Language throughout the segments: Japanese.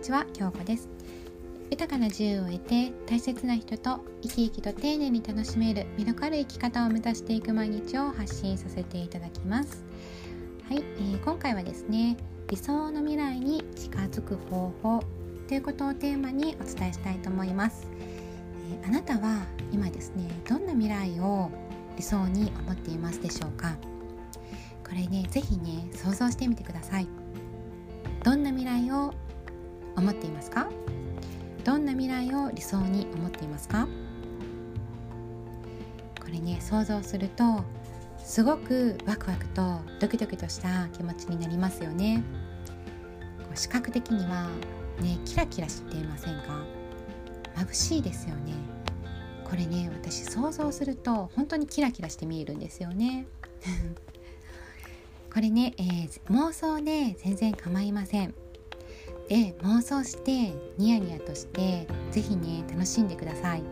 ちは京子です。豊かな自由を得て大切な人と生き生きと丁寧に楽しめる魅力ある生き方を目指していく毎日を発信させていただきます。はい、えー、今回はですね理想の未来に近づく方法ということをテーマにお伝えしたいと思います、えー、あなたは今ですねどんな未来を理想に思っていますでしょうか？これね是非ね想像してみてください。どんな未来を思っていますか？どんな未来を理想に思っていますか？これね想像するとすごくワクワクとドキドキとした気持ちになりますよね。視覚的にはねキラキラしていませんか？眩しいですよね。これね私想像すると本当にキラキラして見えるんですよね。これね、えー、妄想で全然構いません。で妄想してニヤニヤとして是非ね楽しんでください。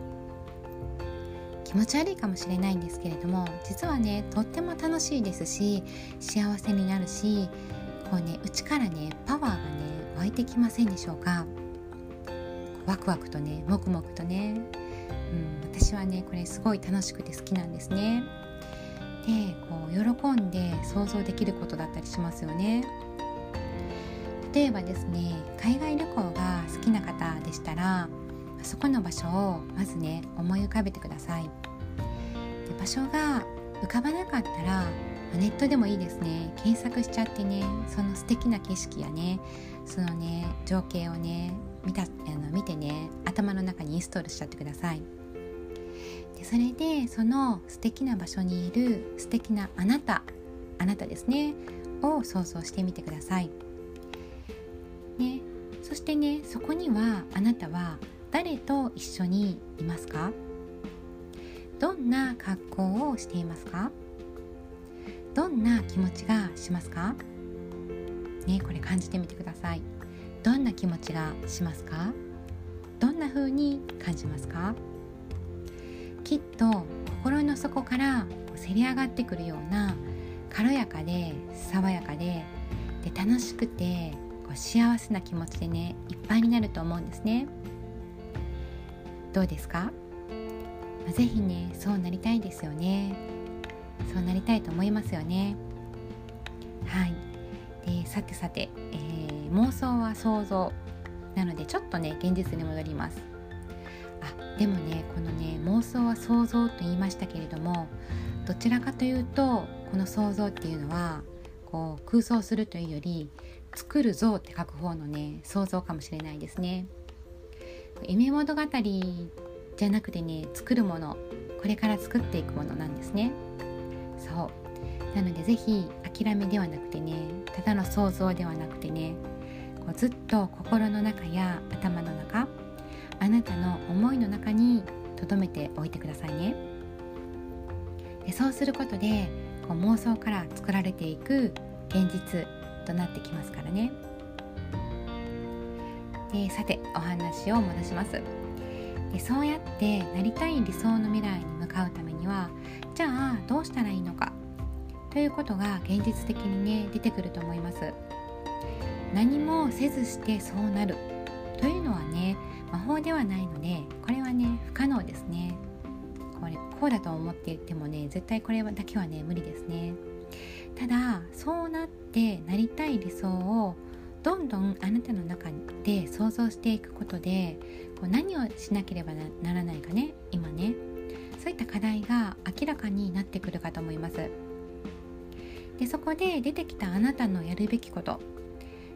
気持ち悪いかもしれないんですけれども実はねとっても楽しいですし幸せになるしこうね内からねパワーがね湧いてきませんでしょうか。ワクワクとねもくもくとね、うん、私はねこれすごい楽しくて好きなんですね。でこう喜んで想像できることだったりしますよね。例えばですね海外旅行が好きな方でしたらそこの場所をまずね思い浮かべてください。で場所が浮かばなかったらネットでもいいですね。検索しちゃってねその素敵な景色やねそのね情景をね見たあの見てね頭の中にインストールしちゃってください。でそれでその素敵な場所にいる素敵なあなたあなたですねを想像してみてください。ね、そしてねそこにはあなたは誰と一緒にいますか？どんな格好をしていますか？どんな気持ちがしますか？ねこれ感じてみてください。どんな気持ちがしますか？どんな風に感じますか？きっと心の底からせり上がってくるような軽やかで爽やかでで楽しくてこう幸せな気持ちでねいっぱいになると思うんですね。どうですか、まあ、ぜひねそうなりたいですよね。そうなりたいと思いますよね。はい。でさてさて、えー、妄想は想像なのでちょっとね現実に戻ります。あでもねこのね妄想は想像と言いましたけれどもどちらかというとこの想像っていうのはこう空想するというより作る像って書く方のね想像かもしれないですね。夢物語じゃなくてね作るものこれから作っていくものなんですね。そう。なので是非諦めではなくてねただの想像ではなくてねこうずっと心の中や頭の中あなたの思いの中に留めておいてくださいね。でそうすることでこう妄想から作られていく現実となってきますからね。でさてお話を戻します。でそうやってなりたい理想の未来に向かうためにはじゃあどうしたらいいのか？ということが現実的にね出てくると思います。何もせずしてそうなる。というのはね魔法ではないのでこれはね不可能ですね。これこうだと思っていてもね絶対これだけはね無理ですね。ただそうなってなりたい理想をどんどんあなたの中で想像していくことでこう何をしなければならないかね今ね。そういった課題が明らかになってくるかと思います。でそこで出てきたあなたのやるべきこと。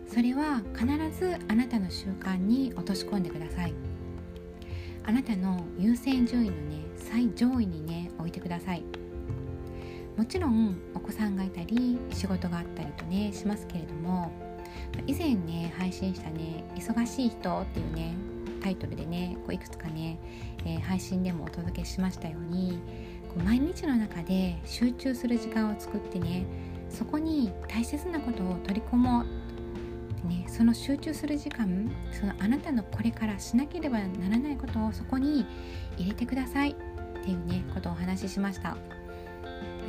それは必ずあなたの習慣に落とし込んでください。あなたの優先順位のね最上位にね置いてください。もちろんお子さんがいたり仕事があったりとねしますけれども以前ね配信したね「忙しい人」っていうねタイトルでねこういくつかね、えー、配信でもお届けしましたようにこう毎日の中で集中する時間を作ってねそこに大切なことを取り込もうねその集中する時間そのあなたのこれからしなければならないことをそこに入れてくださいっていうねことをお話ししました。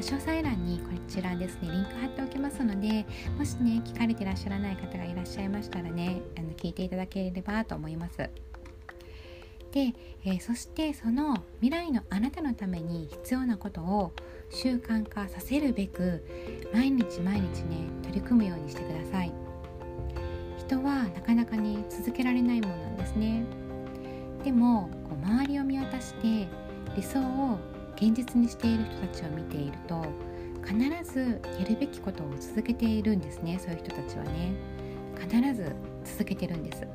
詳細欄にこちらですね。リンク貼っておきますのでもしね聞かれてらっしゃらない方がいらっしゃいましたらねあの聞いていただければと思います。で、えー、そしてその未来のあなたのために必要なことを習慣化させるべく毎日毎日ね取り組むようにしてください。人はなかなかね続けられないものなんですね。でもこう周りを見渡して理想を現実にしている人たちを見ていると必ずやるべきことを続けているんですねそういう人たちはね。必ず続けてるんです。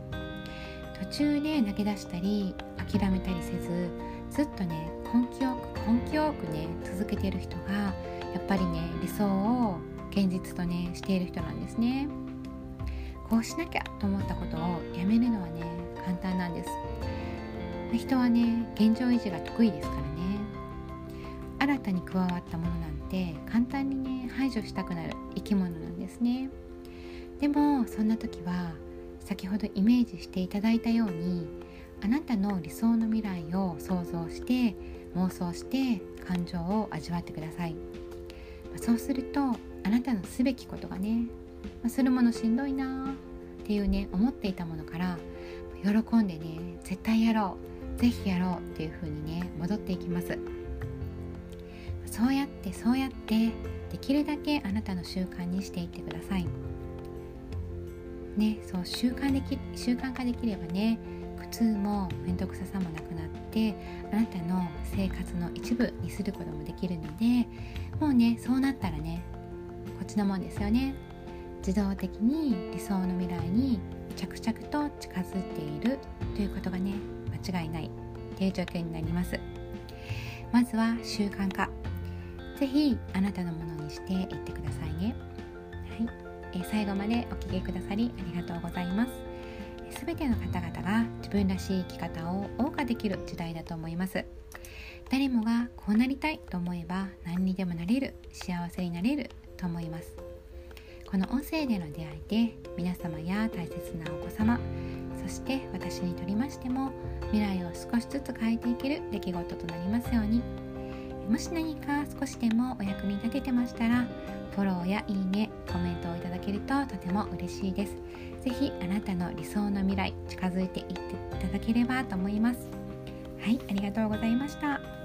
途中で投げ出したり諦めたりせずずっとね根気よく根気よくね続けている人がやっぱりね理想を現実とねしている人なんですね。こうしなきゃと思ったことをやめるのはね簡単なんです。人はね現状維持が得意ですからね。新たに加わったものなんて簡単にね排除したくなる生き物なんですね。でもそんな時は先ほどイメージしていただいたようにあなたの理想の未来を想像して妄想して感情を味わってください。そうするとあなたのすべきことがねするものしんどいなっていうね思っていたものから喜んでね絶対やろうぜひやろうっていう風にね戻っていきます。そうやってそうやってできるだけあなたの習慣にしていってください。ねそう習慣でき習慣化できればね苦痛も面倒くささもなくなってあなたの生活の一部にすることもできるのでもうねそうなったらねこっちのもんですよね。自動的に理想の未来に着々と近づいているということがね間違いないという状況になります。まずは習慣化。ぜひあなたのものにしていってくださいね、はい。え最後までお聴きくださりありがとうございます。すべての方々が自分らしい生き方を謳歌できる時代だと思います。誰もがこうなりたいと思えば何にでもなれる幸せになれると思います。この音声での出会いで皆様や大切なお子様そして私にとりましても未来を少しずつ変えていける出来事となりますように。もし何か少しでもお役に立ててましたらフォローやいいねコメントをいただけるととても嬉しいです。是非あなたの理想の未来近づいていっていただければと思います。はいありがとうございました。